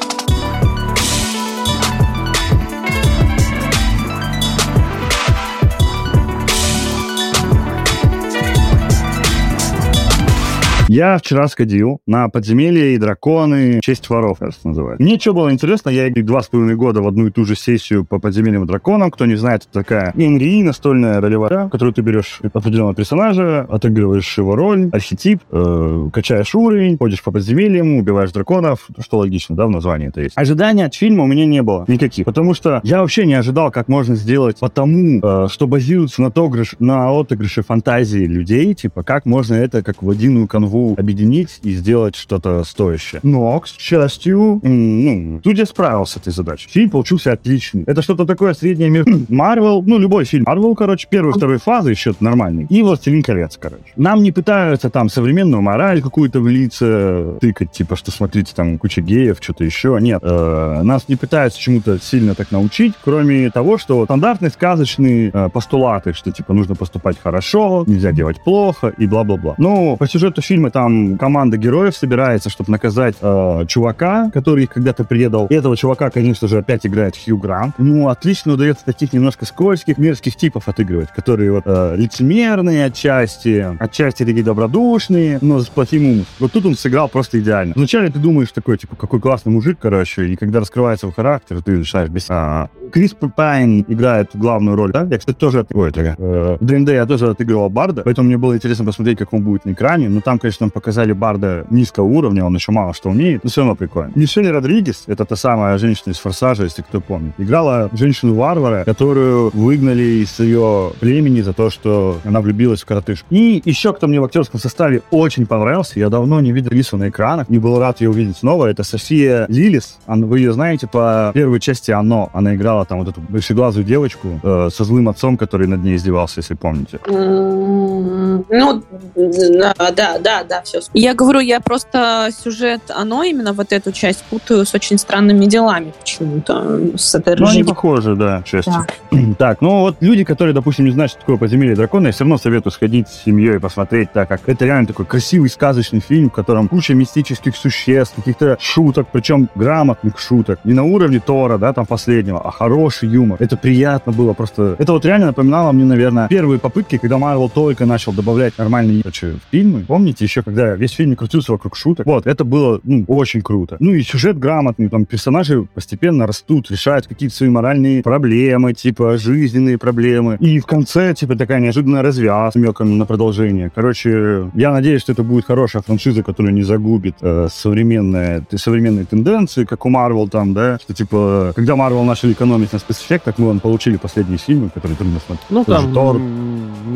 Я вчера сходил на подземелье и драконы «Честь воров», кажется, называется. Мне что было интересно, я играю два с половиной года в одну и ту же сессию по подземельям драконам. Кто не знает, это такая НРИ, настольная ролевая которую ты берешь определенного персонажа, отыгрываешь его роль, архетип, э, качаешь уровень, ходишь по подземельям, убиваешь драконов, что логично, да, в названии это есть. Ожидания от фильма у меня не было никаких, потому что я вообще не ожидал, как можно сделать потому, э, что базируется на, отыгрыш, на отыгрыше фантазии людей, типа, как можно это как в единую канву объединить и сделать что-то стоящее. Но, к счастью, м, ну, студия справился с этой задачей. Фильм получился отличный. Это что-то такое среднее между Марвел, ну, любой фильм. Марвел, короче, первой, второй фазы еще нормальный. И «Властелин колец», короче. Нам не пытаются там современную мораль какую-то влиться, тыкать, типа, что смотрите, там куча геев, что-то еще. Нет. Э, нас не пытаются чему-то сильно так научить, кроме того, что вот стандартные сказочные э, постулаты, что, типа, нужно поступать хорошо, нельзя делать плохо и бла-бла-бла. Ну, по сюжету фильма там команда героев собирается, чтобы наказать э, чувака, который их когда-то предал. И этого чувака, конечно же, опять играет Хью Грант. Ну, отлично удается таких немножко скользких, мерзких типов отыгрывать, которые вот э, лицемерные отчасти, отчасти такие добродушные, но с плохим умом. Вот тут он сыграл просто идеально. Вначале ты думаешь такой, типа, какой классный мужик, короче, и когда раскрывается его характер, ты начинаешь без... А, Крис Пайн играет главную роль, да? Я, кстати, тоже от... Ой, это... Э, в ДНД я тоже отыгрывал Барда, поэтому мне было интересно посмотреть, как он будет на экране. Но там, конечно, нам показали Барда низкого уровня, он еще мало что умеет, но все равно прикольно. Мишель Родригес, это та самая женщина из «Форсажа», если кто помнит, играла женщину-варвара, которую выгнали из ее племени за то, что она влюбилась в коротышку. И еще кто мне в актерском составе очень понравился, я давно не видел Лису на экранах, не был рад ее увидеть снова, это София Лилис. Вы ее знаете по первой части «Оно». Она играла там вот эту большеглазую девочку э, со злым отцом, который над ней издевался, если помните. М, Ну, да, да, да, да, все. Я говорю, я просто сюжет, оно именно вот эту часть путаю с очень странными делами почему-то. С этой Ну, они похожи, да, к счастью. Да. Так, ну вот люди, которые, допустим, не знают, что такое подземелье дракона, я все равно советую сходить с семьей и посмотреть, так как это реально такой красивый сказочный фильм, в котором куча мистических существ, каких-то шуток, причем грамотных шуток. Не на уровне Тора, да, там последнего, а хороший юмор. Это приятно было просто. Это вот реально напоминало мне, наверное, первые попытки, когда Марвел только начал добавлять нормальные короче, фильмы. Помните, еще когда весь фильм крутился вокруг шуток? Вот, это было ну, очень круто. Ну и сюжет грамотный, там персонажи постепенно растут, решают какие-то свои моральные проблемы, типа жизненные проблемы. И в конце, типа, такая неожиданная развязка с на продолжение. Короче, я надеюсь, что это будет хорошая франшиза, которая не загубит э, современные, современные тенденции, как у Марвел там, да, что, типа, когда Марвел начали экономить на спецэффектах, мы вон, получили последние фильмы, которые трудно смотреть. Ну, же там... Тор,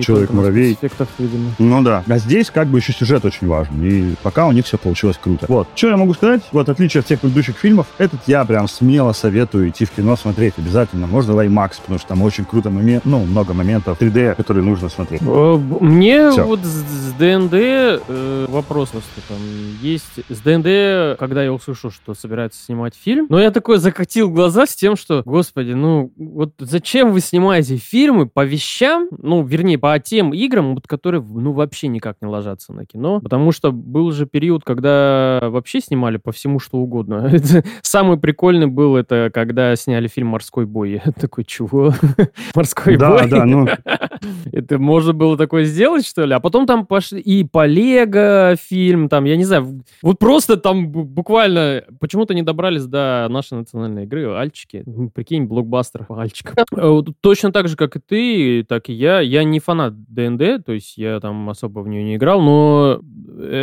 Человек-муравей. видимо. Ну да. А здесь как бы еще сюжет очень важен. И пока у них все получилось круто. Вот. Что я могу сказать? Вот отличие от всех предыдущих фильмов, этот я прям смело советую идти в кино смотреть обязательно. Можно в IMAX, потому что там очень круто момент, ну, много моментов 3D, которые нужно смотреть. Э, Мне Всё. вот с, ДНД э, вопрос там есть. С ДНД, когда я услышал, что собираются снимать фильм, но я такой закатил глаза с тем, что, господи, ну вот зачем вы снимаете фильмы по вещам, ну, вернее, по тем играм, вот, которые, ну, вообще никак не ложатся на кино, потому что был же период, когда вообще снимали по всему, что угодно. Самый прикольный был это, когда сняли фильм «Морской бой». Я такой, чего? «Морской Да, бой»? да, ну, Это можно было такое сделать, что ли? А потом там пошли и по Лего фильм, там, я не знаю, вот просто там бу- буквально почему-то не добрались до нашей национальной игры «Альчики». Прикинь, блокбастер «Альчиков». Вот Точно так же, как и ты, так и я. Я не фанат ДНД, то есть я там особо в нее не играл, но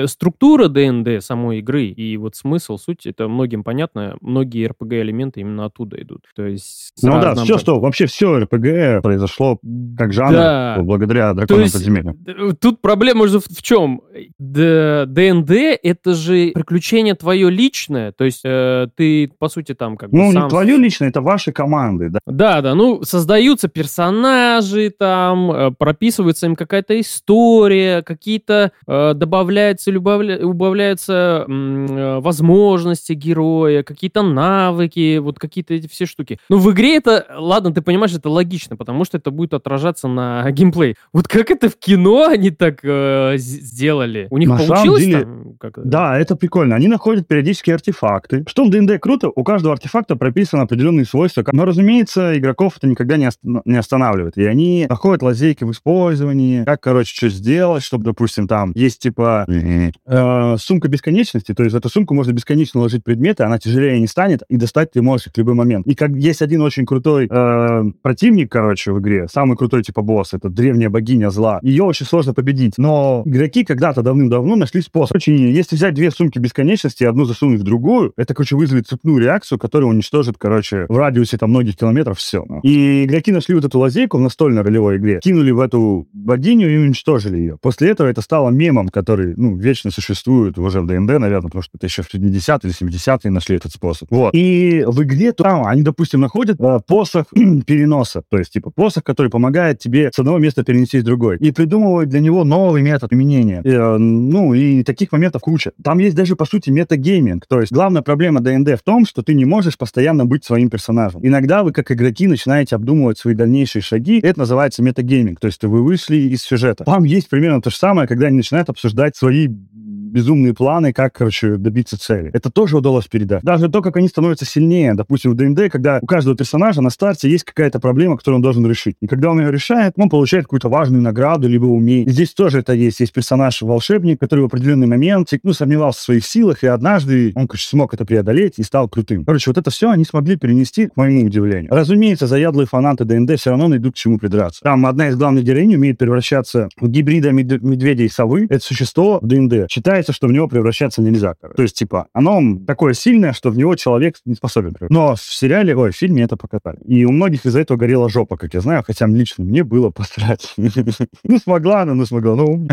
структура ДНД самой игры и вот смысл, суть, это многим понятно. Многие RPG-элементы именно оттуда идут. То есть... ну да, все, что, вообще все РПГ произошло как жанр Да. благодаря драконам есть- подземелья. Д- Тут проблема же в, в чем? ДНД это же приключение твое личное, то есть э, ты по сути там как бы Ну, сам не твое лично, это ваши команды, да. да, да, ну, создаются персонажи там, э, прописывается им какая-то история, какие-то э, добавляются, или убавля- убавляются м, э, возможности героя, какие-то навыки, вот какие-то эти все штуки. Ну, в игре это, ладно, ты понимаешь, это логично, потому что это будет отражаться на геймплей. Вот как это в кино они так э, сделали? У них На получилось деле, там? Как- Да, это прикольно. Они находят периодически артефакты. Что в ДНД круто, у каждого артефакта прописаны определенные свойства. Но, разумеется, игроков это никогда не, ост- не останавливает. И они находят лазейки в использовании, как, короче, что сделать, чтобы, допустим, там есть, типа, типа э, сумка бесконечности, то есть в эту сумку можно бесконечно ложить предметы, она тяжелее не станет, и достать ты можешь их в любой момент. И как есть один очень крутой э, противник, короче, в игре, самый крутой типа босс, это древняя богиня зла. Ее очень сложно победить, но игроки когда-то давным-давно нашли способ. Короче, если взять две сумки бесконечности и одну засунуть в другую, это, короче, вызовет цепную реакцию, которая уничтожит, короче, в радиусе там многих километров все. И игроки нашли вот эту лазейку в настольной ролевой игре, кинули в эту богиню и уничтожили ее. После этого это стало мемом, который, ну, вечно существует уже в ДНД, наверное, потому что это еще в 70-е или 70-е нашли этот способ. Вот. И в игре там они, допустим, находят э, посох переноса, то есть, типа, посох, который помогает тебе с одного места перенести в другой. И придумывают для него новый метод применения. И, э, ну, и таких моментов куча. Там есть даже, по сути, metagaming. То есть главная проблема ДНД в том, что ты не можешь постоянно быть своим персонажем. Иногда вы, как игроки, начинаете обдумывать свои дальнейшие шаги. Это называется metagaming. То есть вы вышли из сюжета. Там есть примерно то же самое, когда они начинают обсуждать свои безумные планы, как, короче, добиться цели. Это тоже удалось передать. Даже то, как они становятся сильнее. Допустим, в ДНД, когда у каждого персонажа на старте есть какая-то проблема, которую он должен решить. И когда он ее решает, он получает какую-то важную награду, либо умение. И здесь тоже это есть. Есть персонаж-волшебник, который в определенный момент ну, сомневался в своих силах, и однажды он, короче, смог это преодолеть и стал крутым. Короче, вот это все они смогли перенести, к моему удивлению. Разумеется, заядлые фанаты ДНД все равно найдут к чему придраться. Там одна из главных героинь умеет превращаться в гибрида медведя и совы. Это существо в ДНД считает считается, что в него превращаться нельзя. То есть, типа, оно такое сильное, что в него человек не способен. Но в сериале, ой, в фильме это покатали. И у многих из-за этого горела жопа, как я знаю, хотя лично мне было посрать. Ну, смогла она, ну, смогла, ну.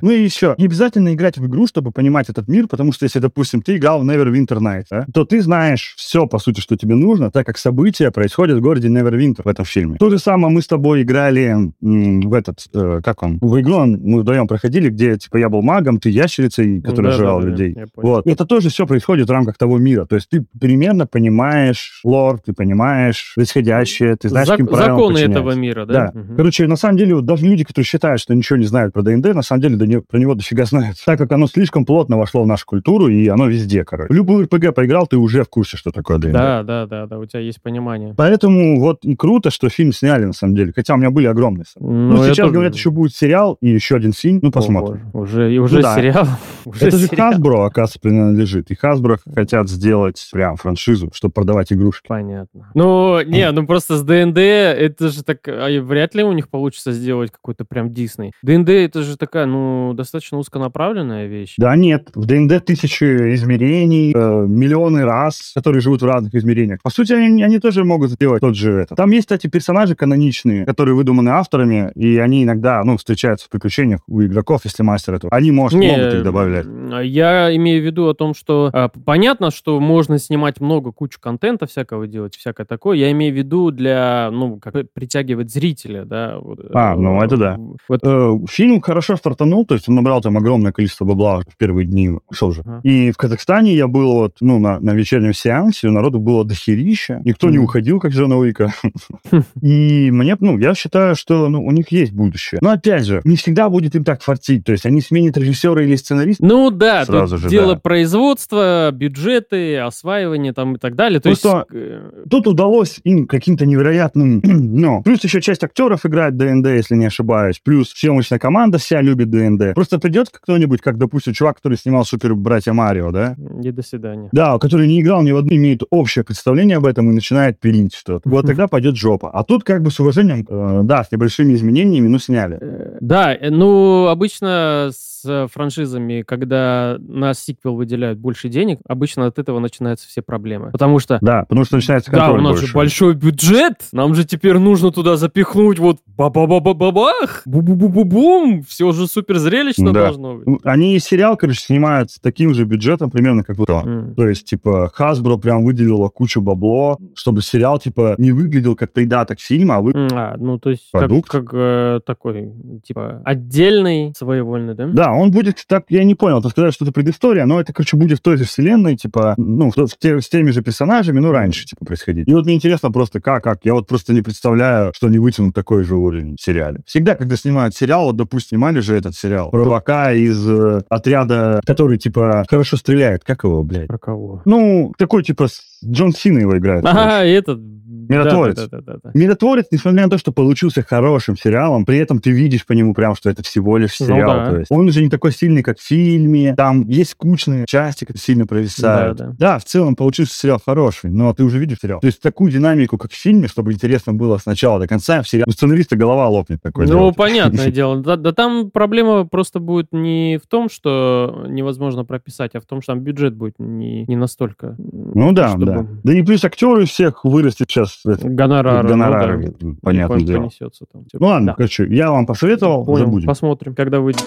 Ну и еще, не обязательно играть в игру, чтобы понимать этот мир, потому что если, допустим, ты играл в Neverwinter Nights, то ты знаешь все, по сути, что тебе нужно, так как события происходят в городе Neverwinter в этом фильме. То же самое мы с тобой играли в этот, э, как он, в игру мы вдвоем проходили, где, типа, я был магом, ты ящерицей, который да, жрал да, людей. Вот. Это тоже все происходит в рамках того мира. То есть ты примерно понимаешь лор, ты понимаешь происходящее, ты знаешь, Зак- каким Законы этого мира, да? Да. Угу. Короче, на самом деле, вот даже люди, которые считают, что ничего не знают про ДНД, на самом деле до не, про него дофига знают. Так как оно слишком плотно вошло в нашу культуру, и оно везде, короче. Любую РПГ поиграл, ты уже в курсе, что такое ДНД. Да, да, да, да, у тебя есть понимание. Поэтому вот и круто, что фильм сняли, на самом деле. Хотя у меня были огромные Ну, ну сейчас, тоже... говорят, еще будет сериал и еще один фильм. Ну, посмотрим. О, уже, и уже ну, да. сериал. уже Это же Hasbro, оказывается, принадлежит. И Hasbro хотят сделать прям франшизу, чтобы продавать игрушки. Понятно. Ну, не, ну просто с ДНД это же так... А вряд ли у них получится сделать какой-то прям Дисней. ДНД это же такая, ну, достаточно узконаправленная вещь. Да нет, в ДНД тысячи измерений, э, миллионы раз, которые живут в разных измерениях. По сути, они, они тоже могут сделать тот же это. Там есть, кстати, персонажи каноничные, которые выдуманы авторами, и они иногда, ну, встречаются в приключениях у игроков, если мастер этого. Они, может, не, могут их добавлять. Я имею в виду о том, что а, понятно, что можно снимать много, кучу контента всякого делать, всякое такое. Я имею в виду для, ну, как притягивать зрителя, да. А, ну это да. Вот. Э, фильм хорошо стартанул, то есть он набрал там огромное количество бабла в первые дни, шел же. Ага. И в Казахстане я был вот, ну, на, на вечернем сеансе, народу было дохерища, никто mm. не уходил, как Джона Уика. И мне, ну, я считаю, что ну, у них есть будущее. Но опять же, не всегда будет им так фартить, то есть они сменят режиссера или сценариста. Ну да, сразу же, дело да. производства, бюджеты, осваивание там и так далее. То есть... Э, тут удалось им каким-то невероятным... ну, плюс еще часть актеров играет ДНД, если не ошибаюсь. Плюс съемочная команда вся любит ДНД. Просто придет кто-нибудь, как, допустим, чувак, который снимал Супер Братья Марио, да? И до свидания. Да, который не играл ни в одну, имеет общее представление об этом и начинает пилить что-то. Вот тогда пойдет жопа. А тут как бы с уважением, э, да, с небольшими изменениями, ну, сняли. Э, да, ну, обычно с франшизами, когда на сиквел выделяют больше денег, обычно от этого начинаются все проблемы. Потому что... Да, потому что начинается Да, у нас больше. же большой бюджет, нам же теперь нужно туда запихнуть вот ба-ба-ба-ба-бах, бу-бу-бу-бу-бум, все же супер зрелищно да. должно быть. Они и сериал, короче, снимают с таким же бюджетом примерно, как вот mm. То есть, типа, Hasbro прям выделила кучу бабло, чтобы сериал, типа, не выглядел как придаток фильма, а вы... А, ну, то есть, Продукт. как, как э, такой, типа, отдельный, своевольный, да? Да, он будет так, я не понял, ты сказал, что это предыстория, но это, короче, будет в той же вселенной, типа, ну, с, те, с теми же персонажами, но раньше, типа, происходить. И вот мне интересно просто, как, как. Я вот просто не представляю, что они вытянут такой же уровень в сериале. Всегда, когда снимают сериал, вот, допустим, снимали же этот сериал про Вака из э, отряда, который, типа, хорошо стреляет. Как его, блядь? Про кого? Ну, такой, типа, Джон Сина его играет. Ага, этот Миротворец. Да, да, да, да, да. Миротворец, несмотря на то, что получился хорошим сериалом, при этом ты видишь по нему прям, что это всего лишь Ну сериал. да. То есть он уже не такой сильный, как в фильме. Там есть скучные части, которые сильно провисают. Да, да. в целом получился сериал хороший, но ты уже видишь сериал. То есть такую динамику, как в фильме, чтобы интересно было с начала до конца, в сериале у сценариста голова лопнет такой. Ну, делать. понятное дело. Да, да там проблема просто будет не в том, что невозможно прописать, а в том, что там бюджет будет не, не настолько. Ну да, чтобы да. Да и плюс актеры всех вырастет сейчас. Гонорары. Гонорары, ну да, понятное дело. там. Ну ладно, Да. короче, я вам посоветовал, Понял, забудем. посмотрим, когда выйдет.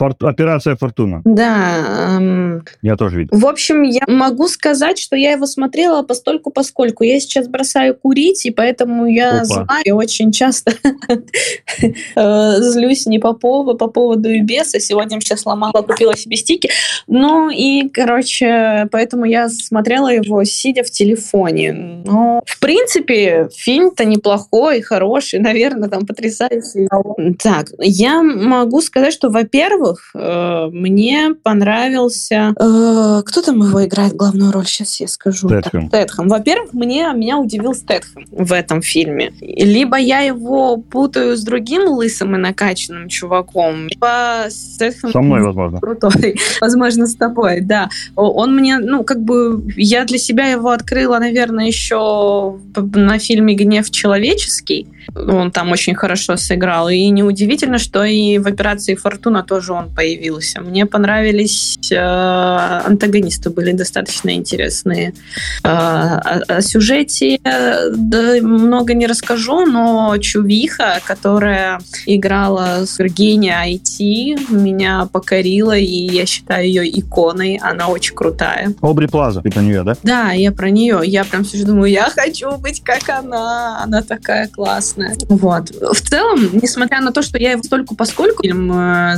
Фор- Операция Фортуна. Да, эм, Я тоже видел. В общем, я могу сказать, что я его смотрела постольку поскольку. Я сейчас бросаю курить, и поэтому я Опа. зла и очень часто э, злюсь не по поводу, по поводу и без. А сегодня вообще сломала, купила себе стики. Ну и, короче, поэтому я смотрела его, сидя в телефоне. Но, в принципе, фильм-то неплохой, хороший, наверное, там потрясающий. Так, я могу сказать, что, во-первых, э, мне понравился... э, кто там его играет главную роль? Сейчас я скажу. Стэтхэм. Так, Стэтхэм. Во-первых, мне, меня удивил Стэтхэм в этом фильме. Либо я его путаю с другим лысым и накачанным чуваком, либо Стэтхэм Со мной, возможно. крутой. Возможно, с тобой, да. Он мне, ну, как бы, я для себя его открыла, наверное, еще на фильме «Гнев человеческий». Он там очень хорошо сыграл. И неудивительно, что и в «Операции Фортуна» тоже он появился. Мне понравились э, антагонисты, были достаточно интересные. Э, о, о сюжете э, да, много не расскажу, но Чувиха, которая играла с Гения IT, меня покорила, и я считаю ее иконой. Она очень крутая. Обри Плаза, ты про нее, да? Да, я про нее. Я прям сижу, думаю, я хочу быть как она. Она такая классная. Вот. В целом, несмотря на то, что я его столько поскольку фильм э,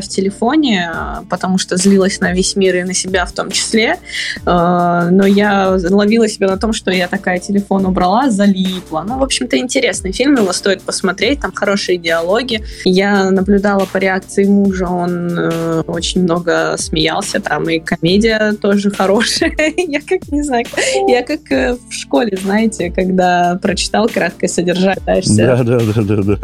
в телефоне, потому что злилась на весь мир и на себя в том числе, э, но я ловила себя на том, что я такая телефон убрала, залипла. Ну, в общем-то, интересный фильм, его стоит посмотреть, там хорошие диалоги. Я наблюдала по реакции мужа, он э, очень много смеялся, там и комедия тоже хорошая. Я как, не знаю, я как э, в школе, знаете, когда прочитал краткое содержание, Да, да, да, да, да.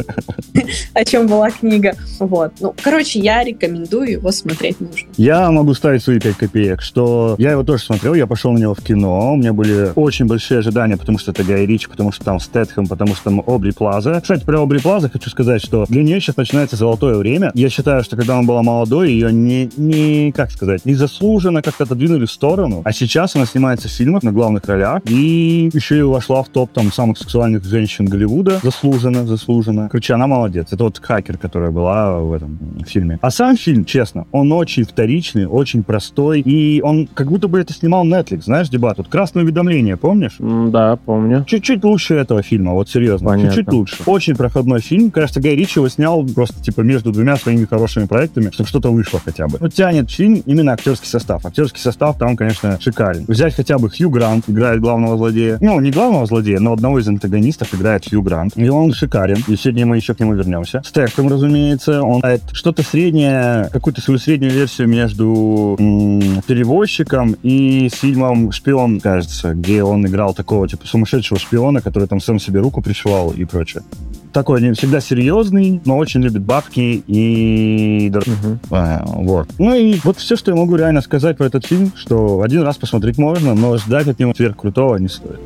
о чем была книга. Вот. Ну, короче, я рекомендую его смотреть нужно. Я могу ставить свои 5 копеек, что я его тоже смотрел, я пошел на него в кино, у меня были очень большие ожидания, потому что это Гай Рич, потому что там Стэтхэм, потому что там Обри Плаза. Кстати, про Обри Плаза хочу сказать, что для нее сейчас начинается золотое время. Я считаю, что когда она была молодой, ее не, не как сказать, незаслуженно как-то отодвинули в сторону, а сейчас она снимается в фильмах на главных ролях и еще и вошла в топ там самых сексуальных женщин Голливуда. Заслуженно, заслуженно. Короче, она молодец. Это вот хакер, которая была в этом фильме. А сам фильм, честно, он очень вторичный, очень простой, и он как будто бы это снимал Netflix, знаешь, дебат. Вот «Красное уведомление», помнишь? М, Да, помню. Чуть-чуть лучше этого фильма, вот серьезно. Понятно. Чуть-чуть лучше. Очень проходной фильм. Кажется, Гай Ричи его снял просто типа между двумя своими хорошими проектами, чтобы что-то вышло хотя бы. Вот тянет фильм именно актерский состав. Актерский состав там, конечно, шикарен. Взять хотя бы Хью Грант, играет главного злодея. Ну, не главного злодея, но одного из антагонистов играет Хью Грант. И он шикарен. И сегодня мы еще к нему вернемся. Стэкхэм, разумеется, он играет что-то среднее, какую-то свою среднюю версию между м, перевозчиком и фильмом «Шпион», кажется, где он играл такого типа сумасшедшего шпиона, который там сам себе руку пришивал и прочее. Такой не всегда серьезный, но очень любит бабки и... Мгм. А, Вот. Ну и вот все, что я могу реально сказать про этот фильм, что один раз посмотреть можно, но ждать от него сверхкрутого не стоит.